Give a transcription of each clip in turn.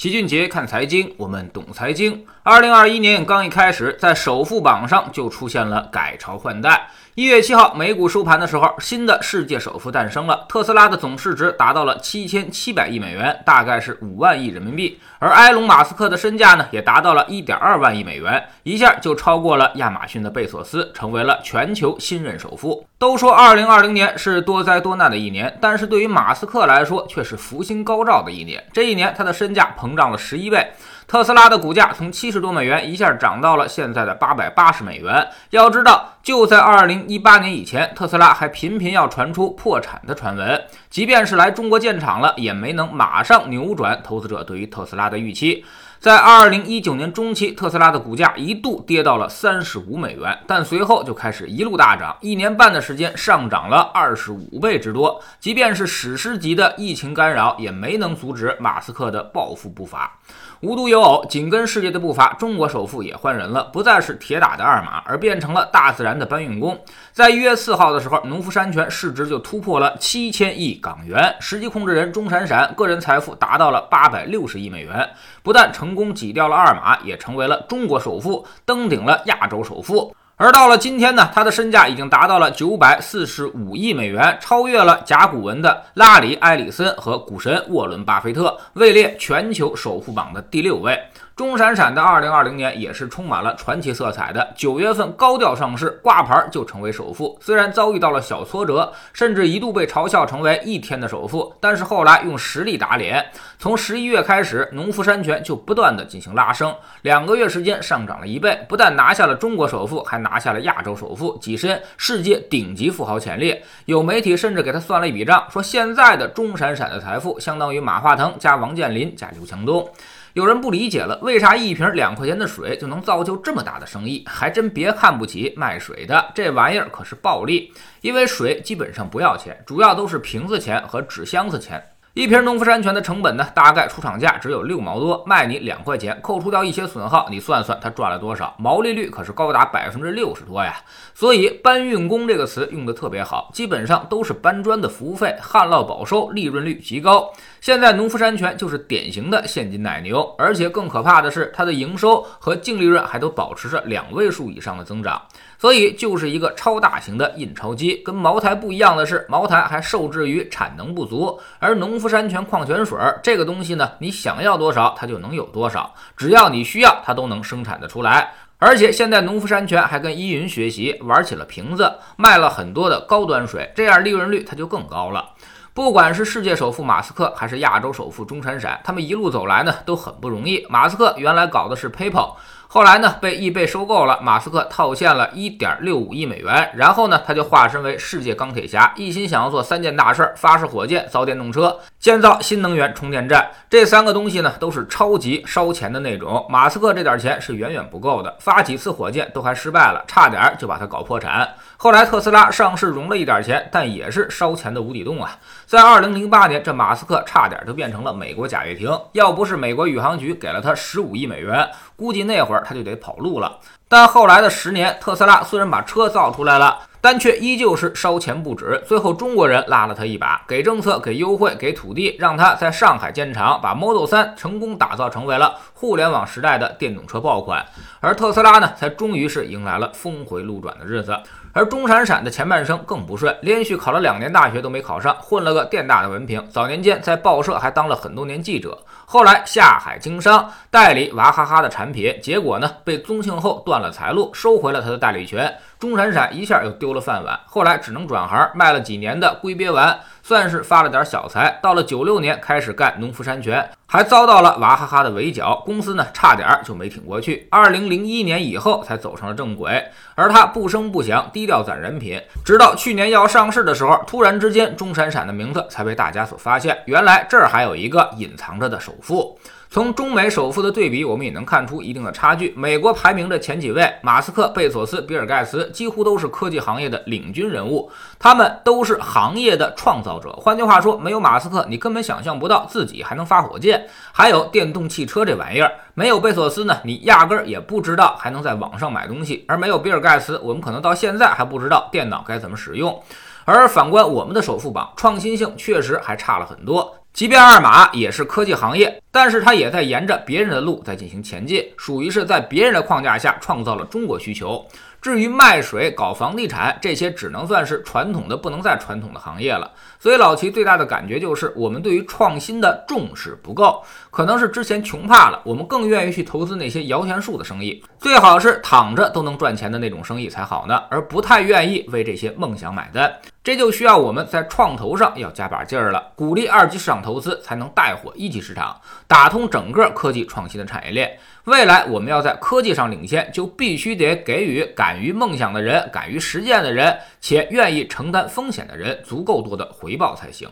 齐俊杰看财经，我们懂财经。二零二一年刚一开始，在首富榜上就出现了改朝换代。一月七号，美股收盘的时候，新的世界首富诞生了。特斯拉的总市值达到了七千七百亿美元，大概是五万亿人民币。而埃隆·马斯克的身价呢，也达到了一点二万亿美元，一下就超过了亚马逊的贝索斯，成为了全球新任首富。都说二零二零年是多灾多难的一年，但是对于马斯克来说，却是福星高照的一年。这一年，他的身价膨胀了十一倍。特斯拉的股价从七十多美元一下涨到了现在的八百八十美元。要知道，就在二零一八年以前，特斯拉还频频要传出破产的传闻。即便是来中国建厂了，也没能马上扭转投资者对于特斯拉的预期。在二零一九年中期，特斯拉的股价一度跌到了三十五美元，但随后就开始一路大涨，一年半的时间上涨了二十五倍之多。即便是史诗级的疫情干扰，也没能阻止马斯克的暴富步伐。无独有紧跟世界的步伐，中国首富也换人了，不再是铁打的二马，而变成了大自然的搬运工。在一月四号的时候，农夫山泉市值就突破了七千亿港元，实际控制人钟闪闪个人财富达到了八百六十亿美元，不但成功挤掉了二马，也成为了中国首富，登顶了亚洲首富。而到了今天呢，他的身价已经达到了九百四十五亿美元，超越了甲骨文的拉里·埃里森和股神沃伦·巴菲特，位列全球首富榜的第六位。钟闪闪的二零二零年也是充满了传奇色彩的。九月份高调上市，挂牌就成为首富。虽然遭遇到了小挫折，甚至一度被嘲笑成为一天的首富，但是后来用实力打脸。从十一月开始，农夫山泉就不断的进行拉升，两个月时间上涨了一倍，不但拿下了中国首富，还拿下了亚洲首富，跻身世界顶级富豪前列。有媒体甚至给他算了一笔账，说现在的钟闪闪的财富相当于马化腾加王健林加刘强东。有人不理解了，为啥一瓶两块钱的水就能造就这么大的生意？还真别看不起卖水的，这玩意儿可是暴利。因为水基本上不要钱，主要都是瓶子钱和纸箱子钱。一瓶农夫山泉的成本呢，大概出厂价只有六毛多，卖你两块钱，扣除掉一些损耗，你算算它赚了多少？毛利率可是高达百分之六十多呀！所以搬运工这个词用的特别好，基本上都是搬砖的服务费，旱涝保收，利润率极高。现在农夫山泉就是典型的现金奶牛，而且更可怕的是，它的营收和净利润还都保持着两位数以上的增长。所以就是一个超大型的印钞机。跟茅台不一样的是，茅台还受制于产能不足，而农夫山泉矿泉水这个东西呢，你想要多少它就能有多少，只要你需要，它都能生产得出来。而且现在农夫山泉还跟依云学习，玩起了瓶子，卖了很多的高端水，这样利润率它就更高了。不管是世界首富马斯克，还是亚洲首富钟闪闪，他们一路走来呢，都很不容易。马斯克原来搞的是 PayPal。后来呢，被易贝收购了，马斯克套现了一点六五亿美元，然后呢，他就化身为世界钢铁侠，一心想要做三件大事：发射火箭、造电动车、建造新能源充电站。这三个东西呢，都是超级烧钱的那种。马斯克这点钱是远远不够的，发几次火箭都还失败了，差点就把他搞破产。后来特斯拉上市融了一点钱，但也是烧钱的无底洞啊。在二零零八年，这马斯克差点就变成了美国贾跃亭，要不是美国宇航局给了他十五亿美元，估计那会儿。他就得跑路了。但后来的十年，特斯拉虽然把车造出来了，但却依旧是烧钱不止。最后，中国人拉了他一把，给政策、给优惠、给土地，让他在上海建厂，把 Model 3成功打造成为了互联网时代的电动车爆款。而特斯拉呢，才终于是迎来了峰回路转的日子。而钟闪闪的前半生更不顺，连续考了两年大学都没考上，混了个电大的文凭。早年间在报社还当了很多年记者，后来下海经商，代理娃哈哈的产品，结果呢被宗庆后断了财路，收回了他的代理权。钟闪闪一下又丢了饭碗，后来只能转行卖了几年的龟鳖丸，算是发了点小财。到了九六年开始干农夫山泉，还遭到了娃哈哈的围剿，公司呢差点就没挺过去。二零零一年以后才走上了正轨，而他不声不响，低调攒人品，直到去年要上市的时候，突然之间钟闪闪的名字才被大家所发现，原来这儿还有一个隐藏着的首富。从中美首富的对比，我们也能看出一定的差距。美国排名的前几位，马斯克、贝索斯、比尔盖茨，几乎都是科技行业的领军人物，他们都是行业的创造者。换句话说，没有马斯克，你根本想象不到自己还能发火箭，还有电动汽车这玩意儿。没有贝索斯呢，你压根儿也不知道还能在网上买东西。而没有比尔盖茨，我们可能到现在还不知道电脑该怎么使用。而反观我们的首富榜，创新性确实还差了很多。即便二马也是科技行业，但是它也在沿着别人的路在进行前进，属于是在别人的框架下创造了中国需求。至于卖水、搞房地产这些，只能算是传统的不能再传统的行业了。所以老齐最大的感觉就是，我们对于创新的重视不够。可能是之前穷怕了，我们更愿意去投资那些摇钱树的生意，最好是躺着都能赚钱的那种生意才好呢，而不太愿意为这些梦想买单。这就需要我们在创投上要加把劲儿了，鼓励二级市场投资，才能带火一级市场，打通整个科技创新的产业链。未来我们要在科技上领先，就必须得给予敢于梦想的人、敢于实践的人，且愿意承担风险的人足够多的回报才行。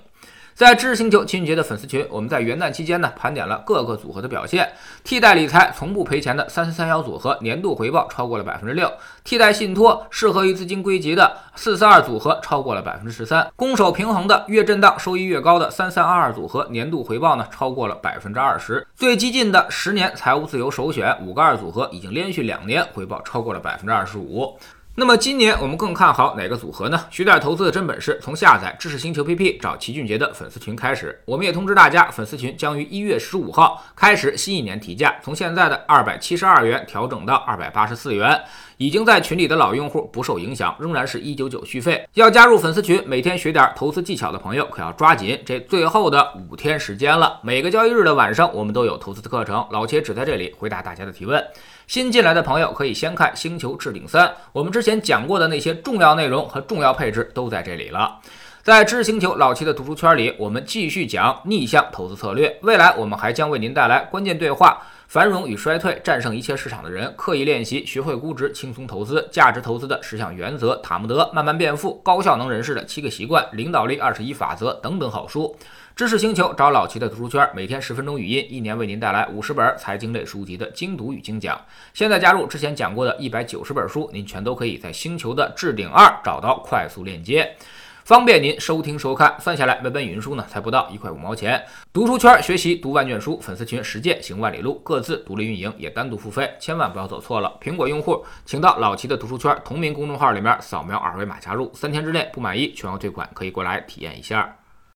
在知识星球秦俊杰的粉丝群，我们在元旦期间呢盘点了各个组合的表现。替代理财从不赔钱的三三三幺组合年度回报超过了百分之六；替代信托适合于资金归集的四四二组合超过了百分之十三；攻守平衡的越震荡收益越高的三三二二组合年度回报呢超过了百分之二十；最激进的十年财务自由首选五个二组合已经连续两年回报超过了百分之二十五。那么今年我们更看好哪个组合呢？学点投资的真本事，从下载知识星球 PP 找齐俊杰的粉丝群开始。我们也通知大家，粉丝群将于一月十五号开始新一年提价，从现在的二百七十二元调整到二百八十四元。已经在群里的老用户不受影响，仍然是一九九续费。要加入粉丝群，每天学点投资技巧的朋友可要抓紧这最后的五天时间了。每个交易日的晚上，我们都有投资的课程，老铁只在这里回答大家的提问。新进来的朋友可以先看《星球置顶三》，我们之前先讲过的那些重要内容和重要配置都在这里了。在知识星球老七的读书圈里，我们继续讲逆向投资策略。未来我们还将为您带来关键对话。繁荣与衰退，战胜一切市场的人，刻意练习，学会估值，轻松投资，价值投资的十项原则，塔木德慢慢变富，高效能人士的七个习惯，领导力二十一法则等等好书。知识星球找老齐的读书圈，每天十分钟语音，一年为您带来五十本财经类书籍的精读与精讲。现在加入之前讲过的一百九十本书，您全都可以在星球的置顶二找到快速链接。方便您收听收看，算下来每本语音书呢才不到一块五毛钱。读书圈学习读万卷书，粉丝群实践行万里路，各自独立运营也单独付费，千万不要走错了。苹果用户请到老齐的读书圈同名公众号里面扫描二维码加入，三天之内不满意全额退款，可以过来体验一下。